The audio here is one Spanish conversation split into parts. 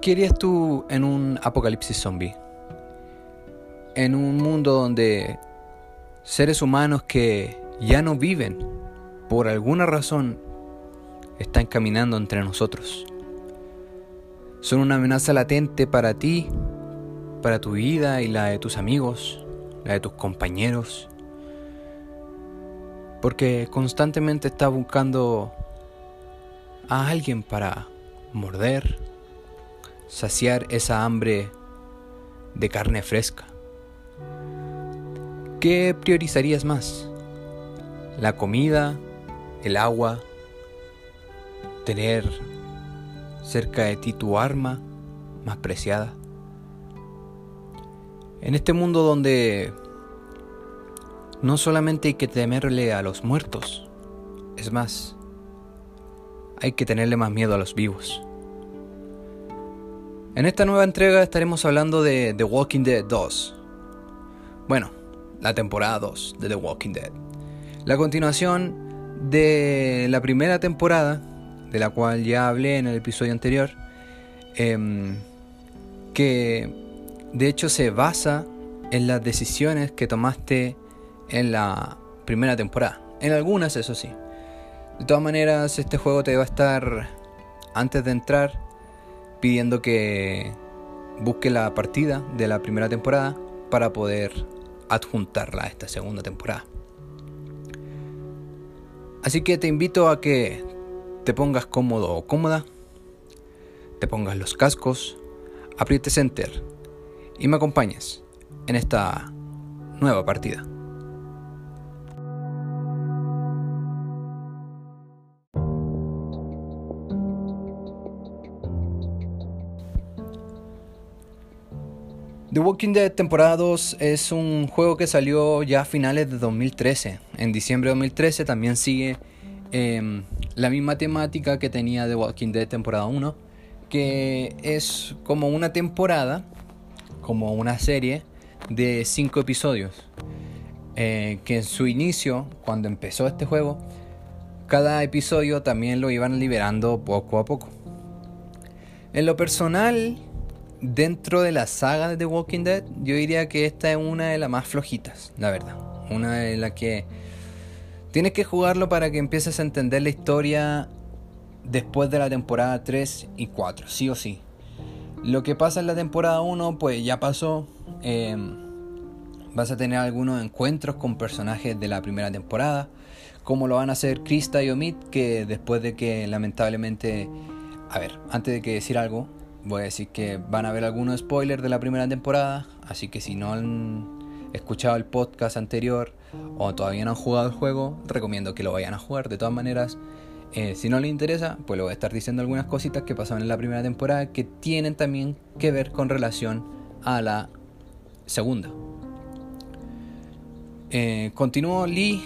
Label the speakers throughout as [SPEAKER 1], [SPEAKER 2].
[SPEAKER 1] ¿Qué harías tú en un apocalipsis zombie? En un mundo donde seres humanos que ya no viven, por alguna razón, están caminando entre nosotros. Son una amenaza latente para ti, para tu vida y la de tus amigos, la de tus compañeros. Porque constantemente estás buscando a alguien para morder, saciar esa hambre de carne fresca. ¿Qué priorizarías más? ¿La comida? ¿El agua? ¿Tener cerca de ti tu arma más preciada? En este mundo donde no solamente hay que temerle a los muertos, es más, hay que tenerle más miedo a los vivos. En esta nueva entrega estaremos hablando de The Walking Dead 2. Bueno, la temporada 2 de The Walking Dead. La continuación de la primera temporada, de la cual ya hablé en el episodio anterior, em, que de hecho se basa en las decisiones que tomaste en la primera temporada. En algunas, eso sí. De todas maneras, este juego te va a estar, antes de entrar, pidiendo que busque la partida de la primera temporada para poder adjuntarla a esta segunda temporada. Así que te invito a que te pongas cómodo o cómoda, te pongas los cascos, aprietes enter y me acompañes en esta nueva partida. The Walking Dead temporada 2 es un juego que salió ya a finales de 2013. En diciembre de 2013 también sigue em, la misma temática que tenía The Walking Dead temporada 1, que es como una temporada, como una serie de 5 episodios. Eh, que en su inicio, cuando empezó este juego, cada episodio también lo iban liberando poco a poco. En lo personal, dentro de la saga de The Walking Dead, yo diría que esta es una de las más flojitas, la verdad. Una de las que tienes que jugarlo para que empieces a entender la historia después de la temporada 3 y 4, sí o sí. Lo que pasa en la temporada 1, pues ya pasó. Em, vas a tener algunos encuentros con personajes de la primera temporada, como lo van a hacer Krista y Omid, que después de que lamentablemente... A ver, antes de que decir algo, voy a decir que van a haber algunos spoilers de la primera temporada, así que si no han escuchado el podcast anterior o todavía no han jugado el juego, recomiendo que lo vayan a jugar. De todas maneras, eh, si no les interesa, pues le voy a estar diciendo algunas cositas que pasaron en la primera temporada que tienen también que ver con relación a la segunda. Eh, continuó Lee,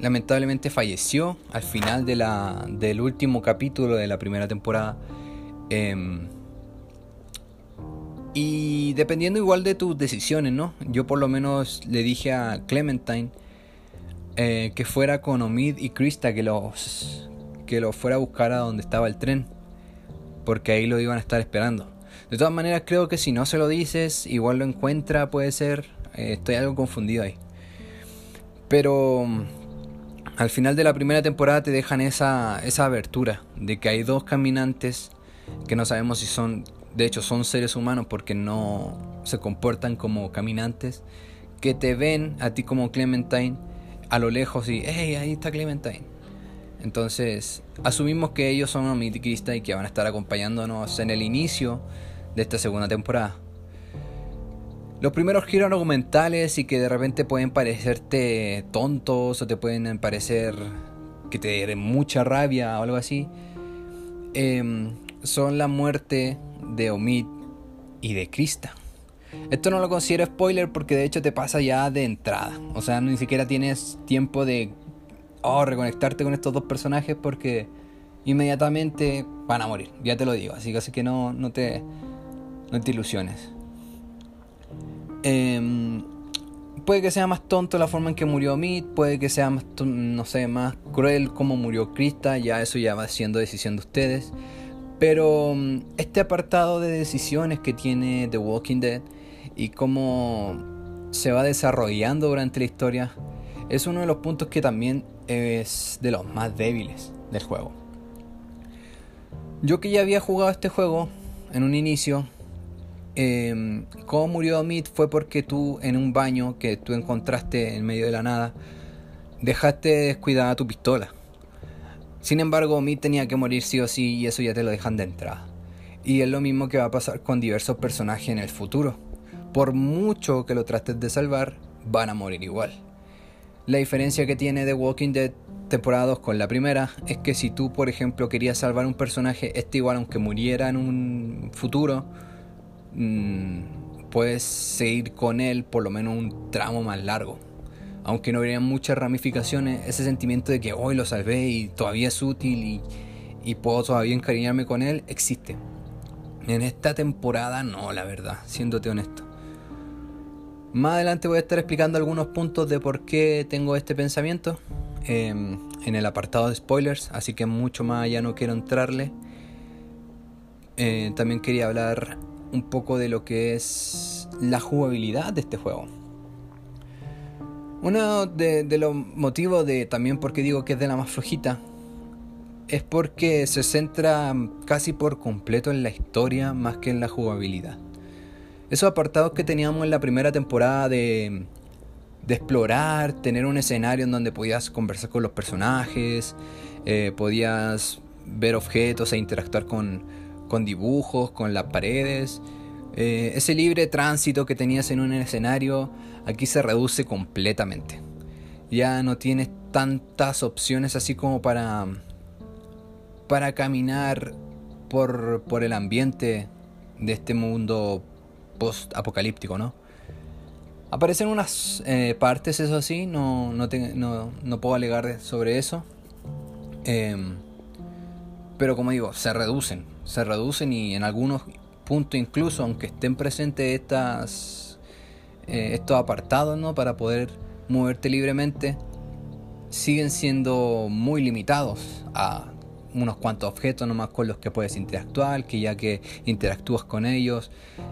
[SPEAKER 1] lamentablemente falleció al final de la, del último capítulo de la primera temporada. Em, y dependiendo igual de tus decisiones, ¿no? Yo por lo menos le dije a Clementine eh, que fuera con Omid y Krista, que los que lo fuera a buscar a donde estaba el tren, porque ahí lo iban a estar esperando. De todas maneras, creo que si no se lo dices, igual lo encuentra, puede ser. Eh, estoy algo confundido ahí. Pero mm, al final de la primera temporada te dejan esa, esa abertura de que hay dos caminantes que no sabemos si son de hecho son seres humanos porque no se comportan como caminantes, que te ven a ti como Clementine a lo lejos y, hey, ahí está Clementine. Entonces, asumimos que ellos son omitiquistas y que van a estar acompañándonos en el inicio de esta segunda temporada. Los primeros giros argumentales y que de repente pueden parecerte tontos o te pueden parecer que te den mucha rabia o algo así, em, son la muerte de Omid y de Krista. Esto no lo considero spoiler porque de hecho te pasa ya de entrada. O sea, ni siquiera tienes tiempo de oh, reconectarte con estos dos personajes porque inmediatamente van a morir. Ya te lo digo. Así que, así que no, no, te, no te ilusiones. Em, puede que sea más tonto la forma en que murió Omid. Puede que sea más, no sé, más cruel como murió Krista. Ya eso ya va siendo decisión de ustedes. Pero mm, este apartado de decisiones que tiene The Walking Dead y cómo se va desarrollando durante la historia es uno de los puntos que también es de los más débiles del juego. Yo que ya había jugado este juego en un inicio, eh, cómo murió Meat fue porque tú en un baño que tú encontraste en medio de la nada, dejaste descuidada tu pistola. Sin embargo, Meat tenía que morir sí o sí y eso ya te lo dejan de entrada. Y es lo mismo que va a pasar con diversos personajes en el futuro. Por mucho que lo trates de salvar, van a morir igual. La diferencia que tiene The Walking Dead temporada 2 con la primera es que si tú, por ejemplo, querías salvar un personaje, este igual aunque muriera en un futuro, mmm, puedes seguir con él por lo menos un tramo más largo. Aunque no hubiera muchas ramificaciones, ese sentimiento de que hoy lo salvé y todavía es útil y, puedo todavía encariñarme con él, existe. En esta temporada no, la verdad, siéndote honesto. Más adelante voy a estar explicando algunos puntos de por qué tengo este pensamiento eh, en el apartado de spoilers, así que mucho más allá no quiero entrarle. Eh, también quería hablar un poco de lo que es la jugabilidad de este juego. Uno de, los motivos de también porque digo que es de la más flojita es porque se centra casi por completo en la historia más que en la jugabilidad esos apartados que teníamos en la primera temporada de, explorar, tener un escenario en donde podías conversar con los personajes, eh, podías ver objetos e interactuar con dibujos, con las paredes. Eh, ese libre tránsito que tenías en un escenario aquí se reduce completamente. Ya no tienes tantas opciones así como para, para caminar por, por el ambiente de este mundo post-apocalíptico, ¿no? Aparecen unas eh, partes, eso sí, no, no, puedo alegar sobre eso. Em, pero como digo, se reducen, se reducen y en algunos puntos incluso, aunque estén presentes estas, eh, estos apartados, ¿no? Para poder moverte libremente, siguen siendo muy limitados a unos cuantos objetos nomás con los que puedes interactuar, que ya que interactúas con ellos,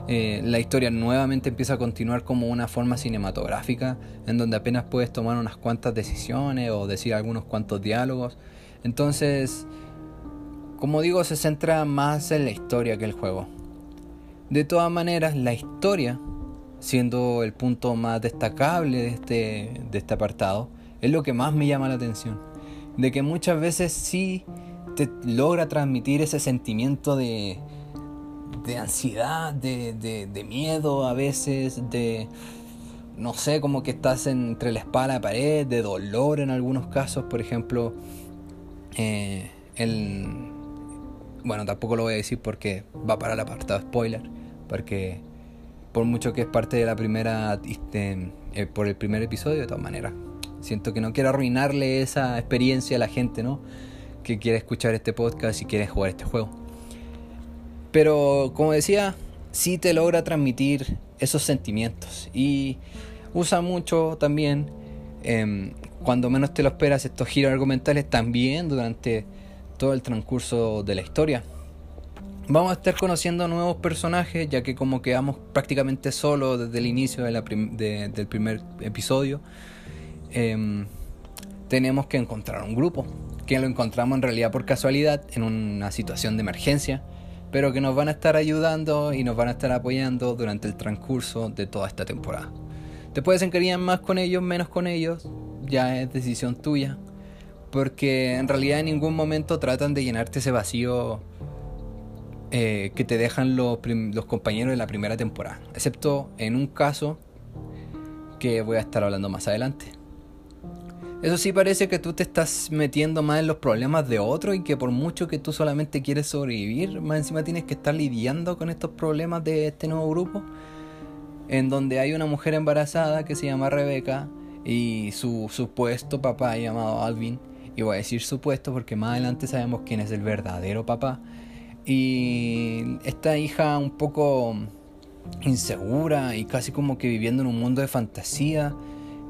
[SPEAKER 1] eh, la historia nuevamente empieza a continuar como una forma cinematográfica, en donde apenas puedes tomar unas cuantas decisiones o decir algunos cuantos diálogos. Entonces, como digo, se centra más en la historia que el juego. De todas maneras, la historia, siendo el punto más destacable de este, de este apartado, es lo que más me llama la atención. De que muchas veces sí te logra transmitir ese sentimiento de, de ansiedad, de, de, miedo a veces, de, no sé, como que estás entre la espalda y la pared, de dolor en algunos casos, por ejemplo, eh, el, bueno, tampoco lo voy a decir porque va para el apartado spoiler, porque por mucho que es parte de la primera, este, eh, por el primer episodio, de todas maneras, siento que no quiero arruinarle esa experiencia a la gente, ¿no? que quiere escuchar este podcast y quiere jugar este juego. Pero como decía, sí te logra transmitir esos sentimientos y usa mucho también em, cuando menos te lo esperas estos giros argumentales también durante todo el transcurso de la historia. Vamos a estar conociendo nuevos personajes ya que como quedamos prácticamente solos desde el inicio de del primer episodio, em, tenemos que encontrar un grupo que lo encontramos en realidad por casualidad en una situación de emergencia, pero que nos van a estar ayudando y nos van a estar apoyando durante el transcurso de toda esta temporada. Te puedes encariñar más con ellos, menos con ellos, ya es decisión tuya, porque en realidad en ningún momento tratan de llenarte ese vacío eh, que te dejan los, los compañeros de la primera temporada, excepto en un caso que voy a estar hablando más adelante. Eso sí parece que tú te estás metiendo más en los problemas de otro y que por mucho que tú solamente quieres sobrevivir, más encima tienes que estar lidiando con estos problemas de este nuevo grupo, en donde hay una mujer embarazada que se llama Rebeca y su supuesto papá llamado Alvin, y voy a decir supuesto porque más adelante sabemos quién es el verdadero papá, y esta hija un poco insegura y casi como que viviendo en un mundo de fantasía,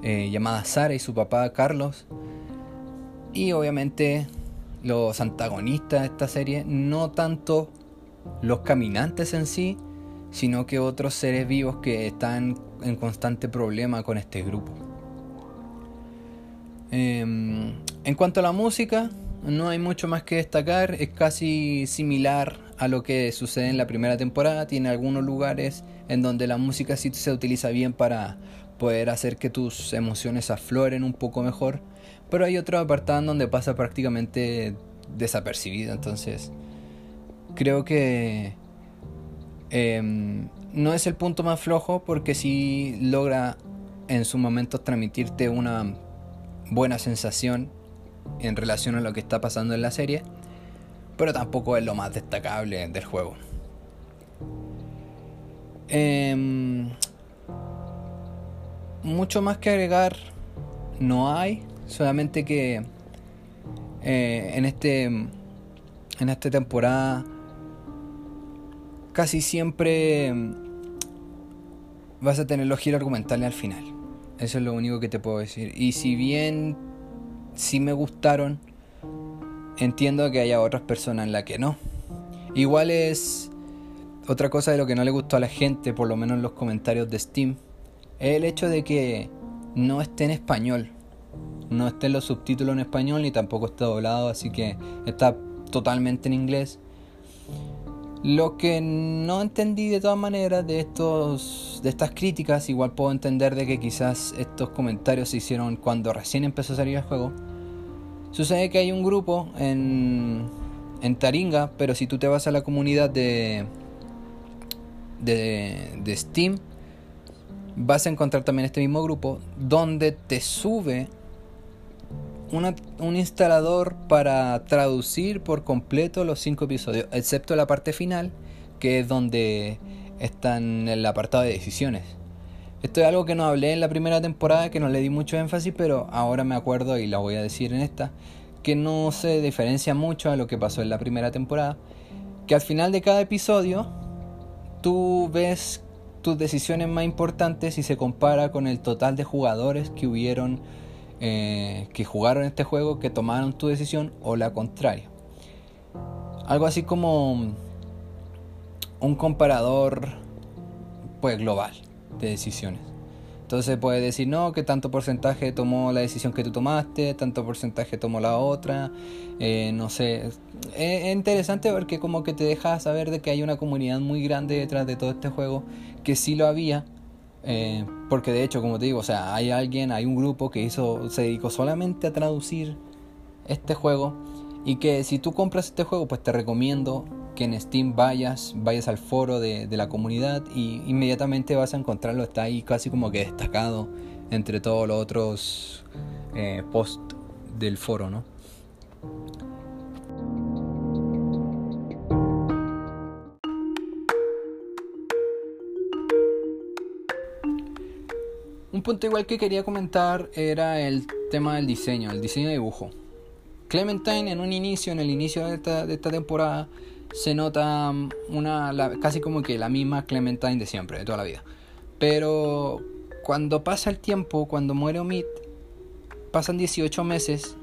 [SPEAKER 1] eh, llamada Sara y su papá Carlos. Y obviamente los antagonistas de esta serie, no tanto los caminantes en sí, sino que otros seres vivos que están en constante problema con este grupo. Em, en cuanto a la música, no hay mucho más que destacar, es casi similar a lo que sucede en la primera temporada, tiene algunos lugares en donde la música sí se utiliza bien para poder hacer que tus emociones afloren un poco mejor, pero hay otro apartado en donde pasa prácticamente desapercibido, entonces creo que em, no es el punto más flojo porque sí logra en su momento transmitirte una buena sensación en relación a lo que está pasando en la serie, pero tampoco es lo más destacable del juego. Em, mucho más que agregar no hay, solamente que eh, en este en esta temporada casi siempre vas a tener los giros argumentales al final. Eso es lo único que te puedo decir. Y si bien sí me gustaron, entiendo que haya otras personas en la que no. Igual es otra cosa de lo que no le gustó a la gente, por lo menos en los comentarios de Steam, es el hecho de que no esté en español. No estén los subtítulos en español ni tampoco está doblado, así que está totalmente en inglés. Lo que no entendí de todas maneras de estos de estas críticas, igual puedo entender de que quizás estos comentarios se hicieron cuando recién empezó a salir el juego. Sucede que hay un grupo en en Taringa, pero si tú te vas a la comunidad de de, de Steam, vas a encontrar también este mismo grupo donde te sube un instalador para traducir por completo los cinco episodios, excepto la parte final, que es donde está en el apartado de decisiones. Esto es algo que no hablé en la primera temporada, que no le di mucho énfasis, pero ahora me acuerdo y la voy a decir en esta, que no se diferencia mucho a lo que pasó en la primera temporada, que al final de cada episodio tú ves tus decisiones más importantes y se compara con el total de jugadores que hubieron eh, que jugaron este juego que tomaron tu decisión o la contraria. Algo así como un comparador pues global de decisiones. Entonces puedes decir, no, que tanto porcentaje tomó la decisión que tú tomaste, tanto porcentaje tomó la otra, eh, no sé. Es, interesante porque como que te deja saber de que hay una comunidad muy grande detrás de todo este juego, que sí lo había, eh, porque de hecho, como te digo, o sea, hay alguien, hay un grupo que hizo, se dedicó solamente a traducir este juego. Y que si tú compras este juego, pues te recomiendo que en Steam vayas, vayas al foro de, la comunidad y inmediatamente vas a encontrarlo. Está ahí casi como que destacado entre todos los otros eh, posts del foro, ¿no? Un punto igual que quería comentar era el tema del diseño, el diseño de dibujo. Clementine en un inicio, en el inicio de esta, temporada, se nota una casi como que la misma Clementine de siempre, de toda la vida. Pero cuando pasa el tiempo, cuando muere Omid, pasan 18 meses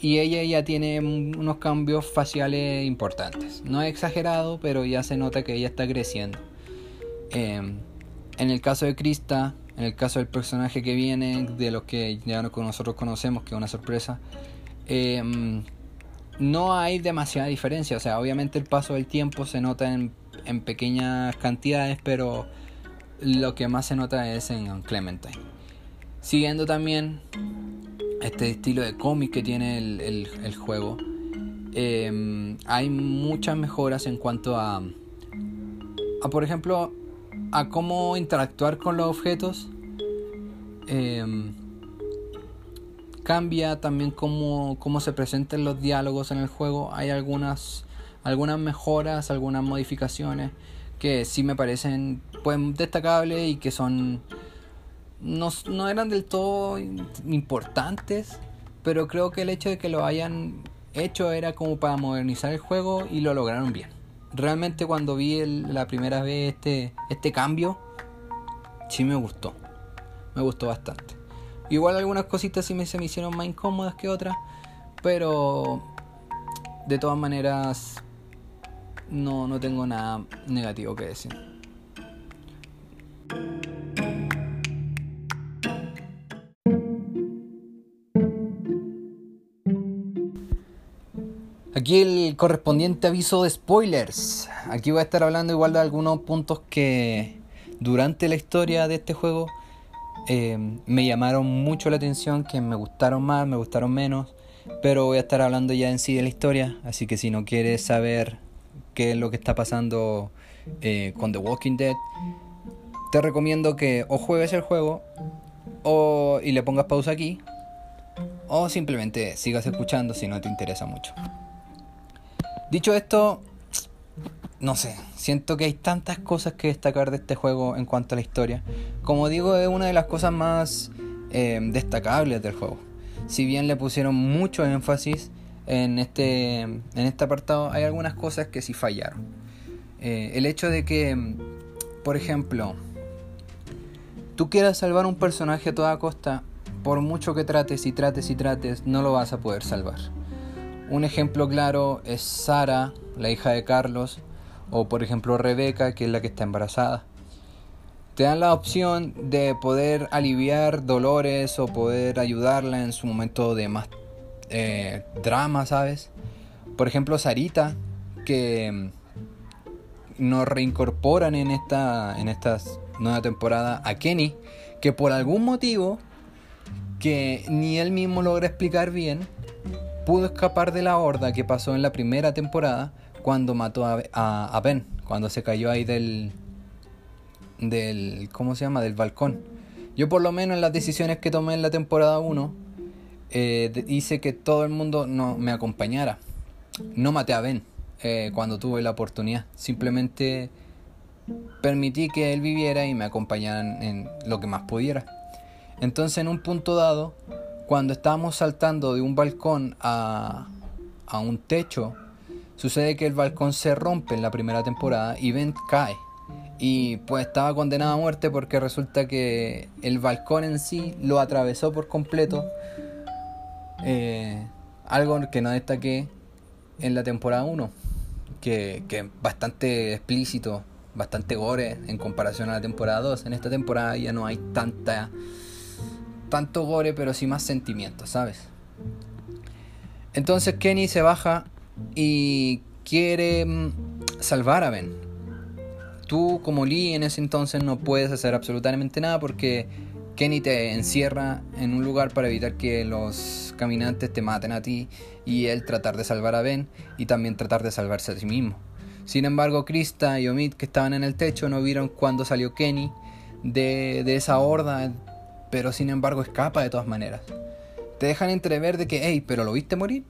[SPEAKER 1] y ella ya tiene unos cambios faciales importantes. No es exagerado, pero ya se nota que ella está creciendo. Em, en el caso de Krista, en el caso del personaje que viene, de los que ya nosotros conocemos, que es una sorpresa, em, no hay demasiada diferencia. O sea, obviamente el paso del tiempo se nota en, pequeñas cantidades, pero lo que más se nota es en Clementine. Siguiendo también este estilo de cómic que tiene el, juego, em, hay muchas mejoras en cuanto a, a por ejemplo, a cómo interactuar con los objetos. Em, cambia también cómo, cómo, se presentan los diálogos en el juego. Hay algunas, algunas mejoras, algunas modificaciones que sí me parecen pues, destacables y que son no, no eran del todo importantes, pero creo que el hecho de que lo hayan hecho era como para modernizar el juego y lo lograron bien realmente cuando vi la primera vez este, este cambio, sí me gustó. Me gustó bastante. Igual algunas cositas sí me, se me hicieron más incómodas que otras, pero de todas maneras, no, no tengo nada negativo que decir. Aquí el correspondiente aviso de spoilers. Aquí voy a estar hablando igual de algunos puntos que durante la historia de este juego eh, me llamaron mucho la atención, que me gustaron más, me gustaron menos. Pero voy a estar hablando ya en sí de la historia, así que si no quieres saber qué es lo que está pasando eh, con The Walking Dead, te recomiendo que o juegues el juego o, y le pongas pausa aquí, o simplemente sigas escuchando si no te interesa mucho. Dicho esto, no sé, siento que hay tantas cosas que destacar de este juego en cuanto a la historia. Como digo, es una de las cosas más eh, destacables del juego si bien le pusieron mucho énfasis en este, en este apartado, hay algunas cosas que sí fallaron. Eh, el hecho de que, por ejemplo, tú quieras salvar un personaje a toda costa, por mucho que trates y trates y trates, no lo vas a poder salvar. Un ejemplo claro es Sara, la hija de Carlos, o por ejemplo Rebeca, que es la que está embarazada te dan la opción de poder aliviar dolores o poder ayudarla en su momento de más eh, drama, ¿sabes? Por ejemplo, Sarita, que nos reincorporan en esta, en esta nueva temporada a Kenny, que por algún motivo que ni él mismo logra explicar bien, pudo escapar de la horda que pasó en la primera temporada cuando mató a Ben, cuando se cayó ahí del, del, ¿cómo se llama? Del balcón. Yo por lo menos en las decisiones que tomé en la temporada 1, eh, hice que todo el mundo no, me acompañara. No maté a Ben eh, cuando tuve la oportunidad. Simplemente permití que él viviera y me acompañaran en lo que más pudiera. Entonces en un punto dado, cuando estábamos saltando de un balcón a, a un techo, sucede que el balcón se rompe en la primera temporada y Ben cae. Y pues estaba condenado a muerte porque resulta que el balcón en sí lo atravesó por completo. Eh, algo que no destaqué en la temporada 1, que, es bastante explícito, bastante gore en comparación a la temporada 2. En esta temporada ya no hay tanta tanto gore, pero sí más sentimientos, ¿sabes? Entonces Kenny se baja y quiere mm, salvar a Ben tú como Lee en ese entonces no puedes hacer absolutamente nada porque Kenny te encierra en un lugar para evitar que los caminantes te maten a ti y él tratar de salvar a Ben y también tratar de salvarse a sí mismo. Sin embargo, Krista y Omid que estaban en el techo no vieron cuando salió Kenny de, de esa horda, pero sin embargo escapa de todas maneras. Te dejan entrever de que, hey, pero ¿lo viste morir?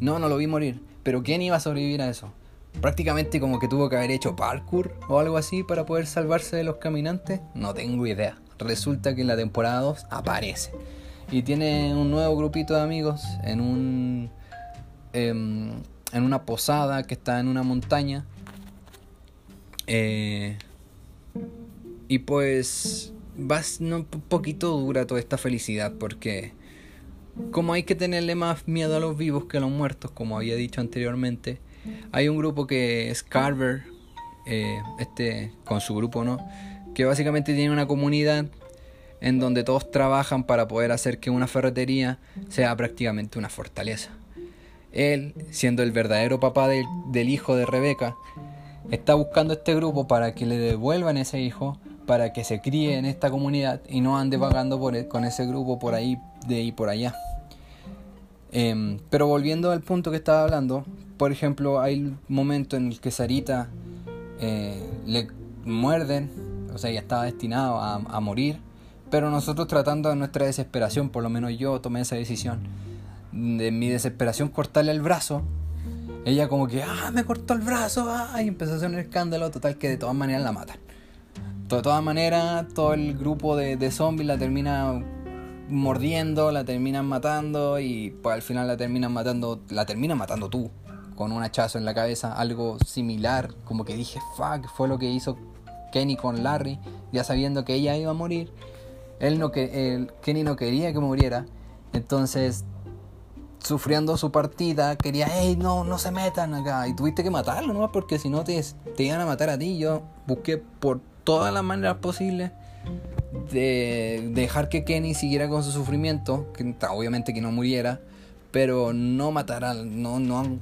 [SPEAKER 1] No, no lo vi morir, pero Kenny iba a sobrevivir a eso prácticamente como que tuvo que haber hecho parkour o algo así para poder salvarse de los caminantes. No tengo idea. Resulta que en la temporada 2 aparece. Y tiene un nuevo grupito de amigos en un. Em, en una posada que está en una montaña. Eh, y pues. Vas un poquito dura toda esta felicidad porque. Como hay que tenerle más miedo a los vivos que a los muertos, como había dicho anteriormente hay un grupo que es Carver, eh, este, con su grupo, ¿no? Que básicamente tiene una comunidad en donde todos trabajan para poder hacer que una ferretería sea prácticamente una fortaleza. Él, siendo el verdadero papá del, hijo de Rebeca, está buscando este grupo para que le devuelvan ese hijo, para que se críe en esta comunidad y no ande vagando por, e, con ese grupo por ahí, de ahí por allá. Em, pero volviendo al punto que estaba hablando, por ejemplo, hay momento en el que Sarita eh, le muerden, o sea, ya estaba destinado a, morir, pero nosotros tratando de nuestra desesperación, por lo menos yo tomé esa decisión, de mi desesperación cortarle el brazo, ella como que, ah, me cortó el brazo, ah, y empezó a hacer un escándalo total que de todas maneras la matan. De todas maneras, todo el grupo de, de zombies la termina mordiendo, la terminan matando y pues al final la terminan matando, la terminan matando tú con un hachazo en la cabeza, algo similar, como que dije, fuck, fue lo que hizo Kenny con Larry, ya sabiendo que ella iba a morir. Él no que Kenny no quería que muriera, entonces sufriendo su partida, quería, hey, no, no se metan acá. Y tuviste que matarlo, ¿no? Porque si no te, te iban a matar a ti. Yo busqué por todas las maneras posibles de dejar que Kenny siguiera con su sufrimiento, que obviamente que no muriera, pero no matar a, no, no,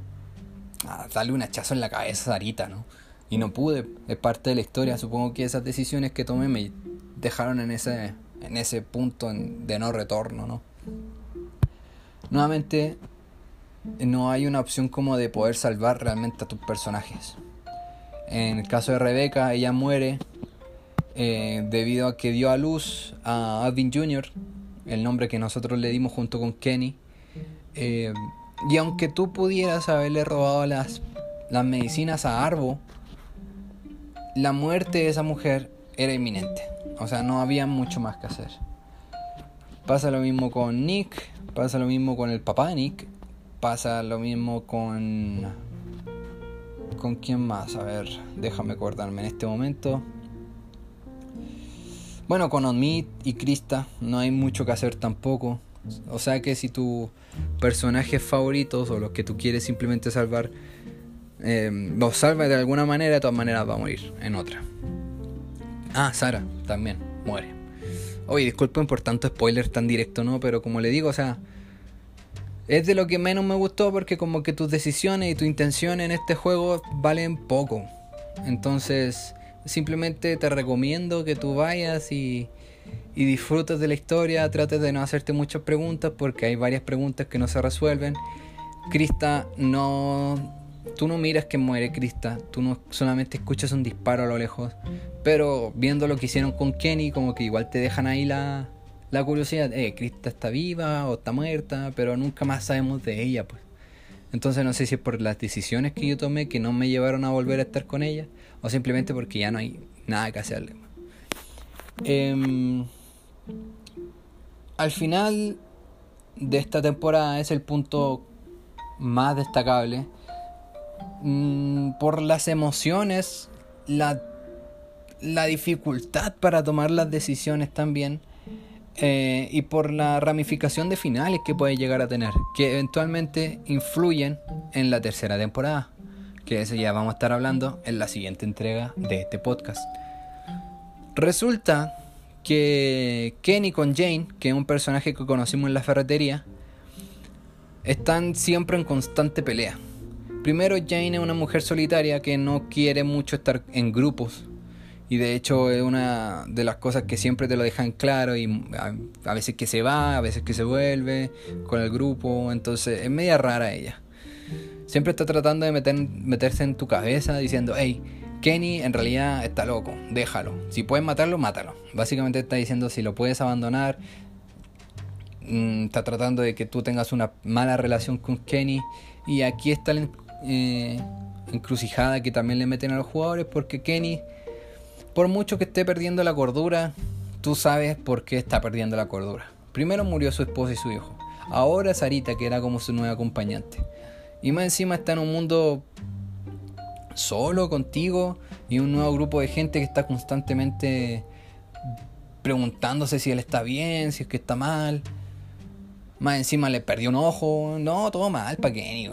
[SPEAKER 1] darle un hachazo en la cabeza a Sarita, ¿no? Y no pude, es parte de la historia, supongo que esas decisiones que tomé me dejaron en ese, en ese punto de no retorno, ¿no? Nuevamente, no hay una opción como de poder salvar realmente a tus personajes. En el caso de Rebeca, ella muere eh, debido a que dio a luz a Alvin Jr., el nombre que nosotros le dimos junto con Kenny. Eh, y aunque tú pudieras haberle robado las, las medicinas a Arbo, la muerte de esa mujer era inminente. O sea, no había mucho más que hacer. Pasa lo mismo con Nick, pasa lo mismo con el papá de Nick, pasa lo mismo con... ¿Con quién más? A ver, déjame acordarme en este momento. Bueno, con Onmit y Krista no hay mucho que hacer tampoco. O sea que si tus personajes favoritos o los que tú quieres simplemente salvar eh, los salva de alguna manera, de todas maneras va a morir en otra. Ah, Sara también muere. Oye, disculpen por tanto spoiler tan directo, ¿no? Pero como le digo, o sea, es de lo que menos me gustó porque como que tus decisiones y tu intención en este juego valen poco. Entonces, simplemente te recomiendo que tú vayas y, y disfrutes de la historia, trates de no hacerte muchas preguntas porque hay varias preguntas que no se resuelven. Krista no tú no miras que muere Krista, tú no solamente escuchas un disparo a lo lejos, pero viendo lo que hicieron con Kenny, como que igual te dejan ahí la, la curiosidad, eh, Krista está viva o está muerta, pero nunca más sabemos de ella, pues. Entonces no sé si es por las decisiones que yo tomé que no me llevaron a volver a estar con ella, o simplemente porque ya no hay nada que hacerle. Em, al final de esta temporada es el punto más destacable Mm, por las emociones, la, la, dificultad para tomar las decisiones también. Eh, y por la ramificación de finales que puede llegar a tener, que eventualmente influyen en la tercera temporada, que eso ya vamos a estar hablando en la siguiente entrega de este podcast. Resulta que Kenny con Jane, que es un personaje que conocimos en la ferretería, están siempre en constante pelea. Primero, Jane es una mujer solitaria que no quiere mucho estar en grupos. Y de hecho es una de las cosas que siempre te lo dejan claro y a, veces que se va, a veces que se vuelve con el grupo. Entonces es media rara ella. Siempre está tratando de meter, meterse en tu cabeza diciendo, hey, Kenny en realidad está loco, déjalo. Si puedes matarlo, mátalo. Básicamente está diciendo si lo puedes abandonar. Mm, está tratando de que tú tengas una mala relación con Kenny. Y aquí está el eh, encrucijada que también le meten a los jugadores porque Kenny, por mucho que esté perdiendo la cordura, tú sabes por qué está perdiendo la cordura. Primero murió su esposa y su hijo. Ahora Sarita, que era como su nueva acompañante. Y más encima está en un mundo solo contigo y un nuevo grupo de gente que está constantemente preguntándose si él está bien, si es que está mal. Más encima le perdió un ojo. No, todo mal para Kenny.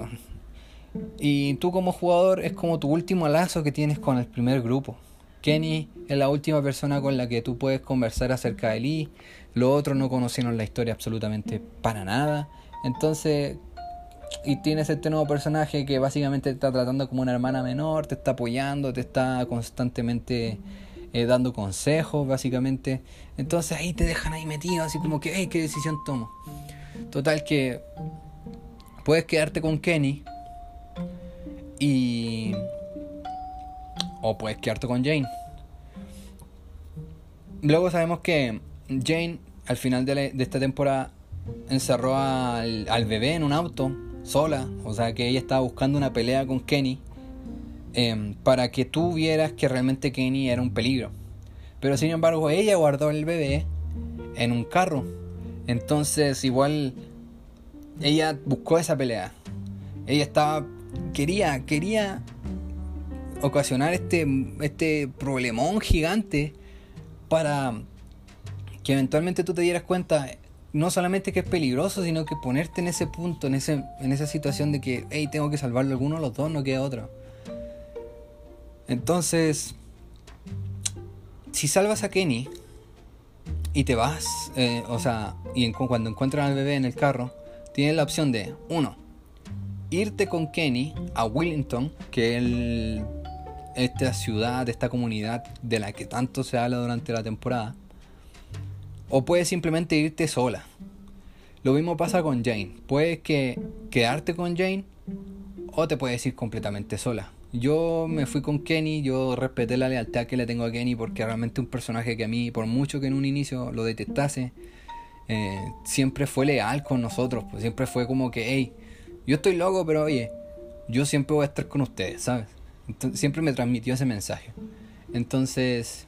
[SPEAKER 1] Y tú como jugador es como tu último lazo que tienes con el primer grupo. Kenny es la última persona con la que tú puedes conversar acerca de Lee. Los otros no conocieron la historia absolutamente para nada. Entonces, y tienes este nuevo personaje que básicamente te está tratando como una hermana menor, te está apoyando, te está constantemente eh, dando consejos, básicamente. Entonces ahí te dejan ahí metido, así como que, hey, ¿qué decisión tomo? Total que puedes quedarte con Kenny, y. O puedes quedarte con Jane. Luego sabemos que Jane, al final de, esta temporada, encerró al, bebé en un auto, sola. O sea que ella estaba buscando una pelea con Kenny. Em, para que tú vieras que realmente Kenny era un peligro. Pero sin embargo, ella guardó el bebé en un carro. Entonces, igual, ella buscó esa pelea. Ella estaba quería, quería ocasionar este, este problemón gigante para que eventualmente tú te dieras cuenta no solamente que es peligroso, sino que ponerte en ese punto, en, ese, en esa situación de que, hey, tengo que salvarlo alguno de los dos, no queda otro. Entonces, si salvas a Kenny y te vas, eh, o sea, y cuando encuentran al bebé en el carro, tienes la opción de, uno, irte con Kenny a Wellington, que es esta ciudad, esta comunidad de la que tanto se habla durante la temporada, o puedes simplemente irte sola. Lo mismo pasa con Jane. Puedes que quedarte con Jane o te puedes ir completamente sola. Yo me fui con Kenny, yo respeté la lealtad que le tengo a Kenny porque realmente un personaje que a mí, por mucho que en un inicio lo detestase, eh, siempre fue leal con nosotros. Pues siempre fue como que, hey, yo estoy loco, pero oye, yo siempre voy a estar con ustedes, ¿sabes? siempre me transmitió ese mensaje. Entonces,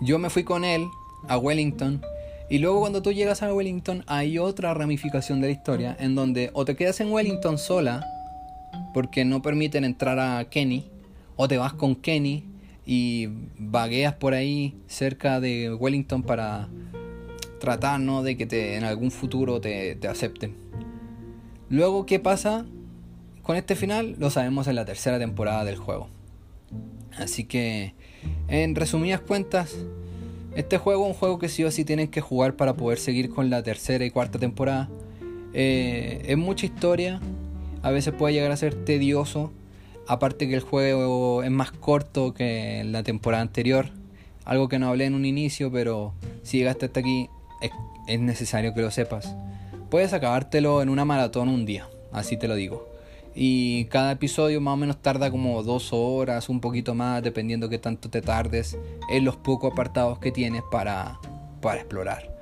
[SPEAKER 1] yo me fui con él a Wellington. Y luego cuando tú llegas a Wellington hay otra ramificación de la historia en donde o te quedas en Wellington sola porque no permiten entrar a Kenny, o te vas con Kenny y vagueas por ahí cerca de Wellington para tratar ¿no? de que te, en algún futuro te, te acepten. Luego, ¿qué pasa con este final? Lo sabemos en la tercera temporada del juego. Así que, en resumidas cuentas, este juego es un juego que sí o sí tienes que jugar para poder seguir con la tercera y cuarta temporada. Eh, es mucha historia, a veces puede llegar a ser tedioso. Aparte que el juego es más corto que la temporada anterior. Algo que no hablé en un inicio, pero si llegaste hasta aquí es, necesario que lo sepas. Puedes acabártelo en una maratón un día, así te lo digo. Y cada episodio más o menos tarda como dos horas, un poquito más, dependiendo que tanto te tardes en los pocos apartados que tienes para, para explorar.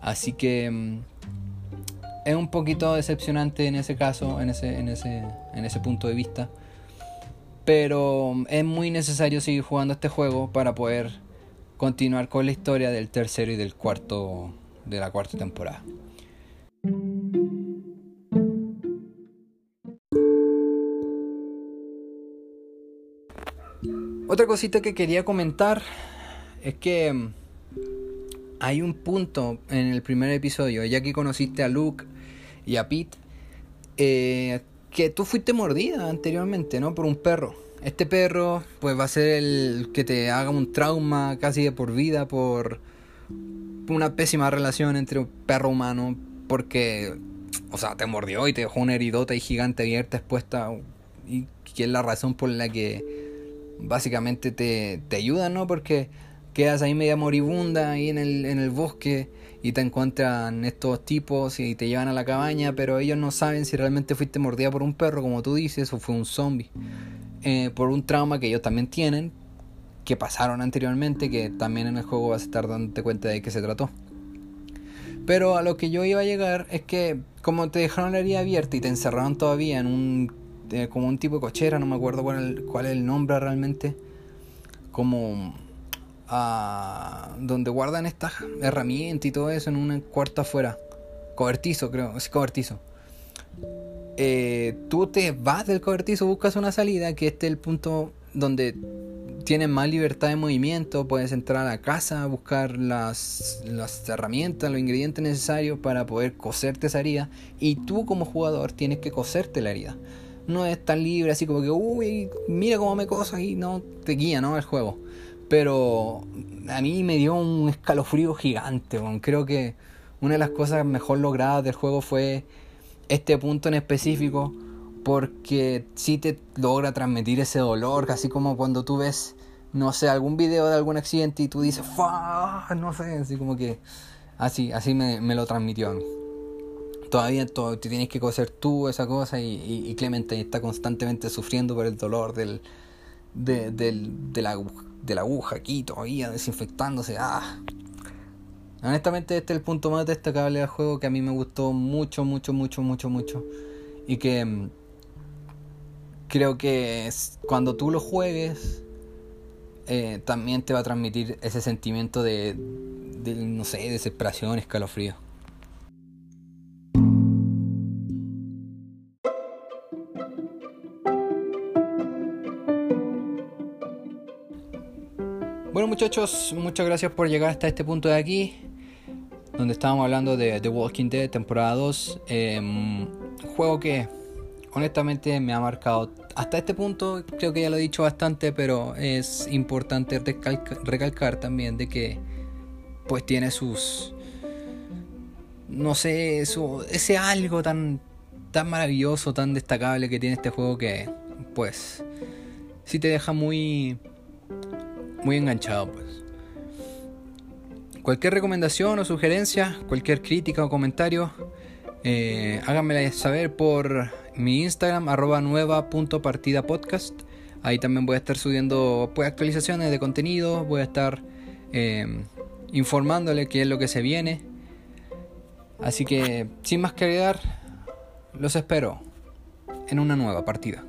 [SPEAKER 1] Así que mm, es un poquito decepcionante en ese caso, en ese, en ese, en ese punto de vista. Pero es muy necesario seguir jugando este juego para poder continuar con la historia del tercero y del cuarto de la cuarta temporada. Otra cosita que quería comentar es que hay un punto en el primer episodio, ya que conociste a Luke y a Pete, eh, que tú fuiste mordida anteriormente, ¿no? Por un perro. Este perro, pues va a ser el que te haga un trauma casi de por vida por una pésima relación entre un perro humano, porque, o sea, te mordió y te dejó una heridota y gigante abierta expuesta, y que es la razón por la que básicamente te, te ayuda, ¿no? Porque quedas ahí media moribunda ahí en el, en el bosque y te encuentran estos tipos y te llevan a la cabaña, pero ellos no saben si realmente fuiste mordida por un perro, como tú dices, o fue un zombie. Eh, por un trauma que ellos también tienen, que pasaron anteriormente, que también en el juego vas a estar dándote cuenta de qué se trató. Pero a lo que yo iba a llegar es que como te dejaron la herida abierta y te encerraron todavía en un eh, como un tipo de cochera, no me acuerdo cuál, cuál es el nombre realmente, como donde guardan estas herramientas y todo eso en un cuarto afuera. Cobertizo, creo, es cobertizo. Eh, tú te vas del cobertizo, buscas una salida, que este es el punto donde tienes más libertad de movimiento, puedes entrar a la casa, buscar las, las herramientas, los ingredientes necesarios para poder coserte esa herida. Y tú como jugador tienes que coserte la herida. No es tan libre así como que, uy, mira cómo me coso y no te guía, ¿no? El juego. Pero a mí me dio un escalofrío gigante. Creo que una de las cosas mejor logradas del juego fue este punto en específico. Porque sí te logra transmitir ese dolor. Casi como cuando tú ves, no sé, algún video de algún accidente y tú dices, No sé, así como que. Así, así me, me lo transmitió. Todavía te tienes que coser tú esa cosa y, y, Clemente está constantemente sufriendo por el dolor del, de, del, de la aguja de la aguja aquí todavía desinfectándose. Ah. Honestamente este es el punto más destacable del juego que a mí me gustó mucho, mucho, mucho, mucho, mucho. Y que mm, creo que cuando tú lo juegues, eh, también te va a transmitir ese sentimiento de, de no sé, desesperación, escalofrío. Muchachos, muchas gracias por llegar hasta este punto de aquí. donde estábamos hablando de The Walking Dead temporada 2. Em, juego que honestamente me ha marcado hasta este punto, creo que ya lo he dicho bastante, pero es importante recalcar también de que pues tiene sus no sé, eso, ese algo tan tan maravilloso, tan destacable que tiene este juego que pues sí te deja muy muy enganchado, pues. Cualquier recomendación o sugerencia, cualquier crítica o comentario, eh, háganmela saber por mi Instagram, arroba nueva punto partida podcast. Ahí también voy a estar subiendo pues, actualizaciones de contenido, voy a estar eh, informándole qué es lo que se viene. Así que, sin más que agregar, los espero en una nueva partida.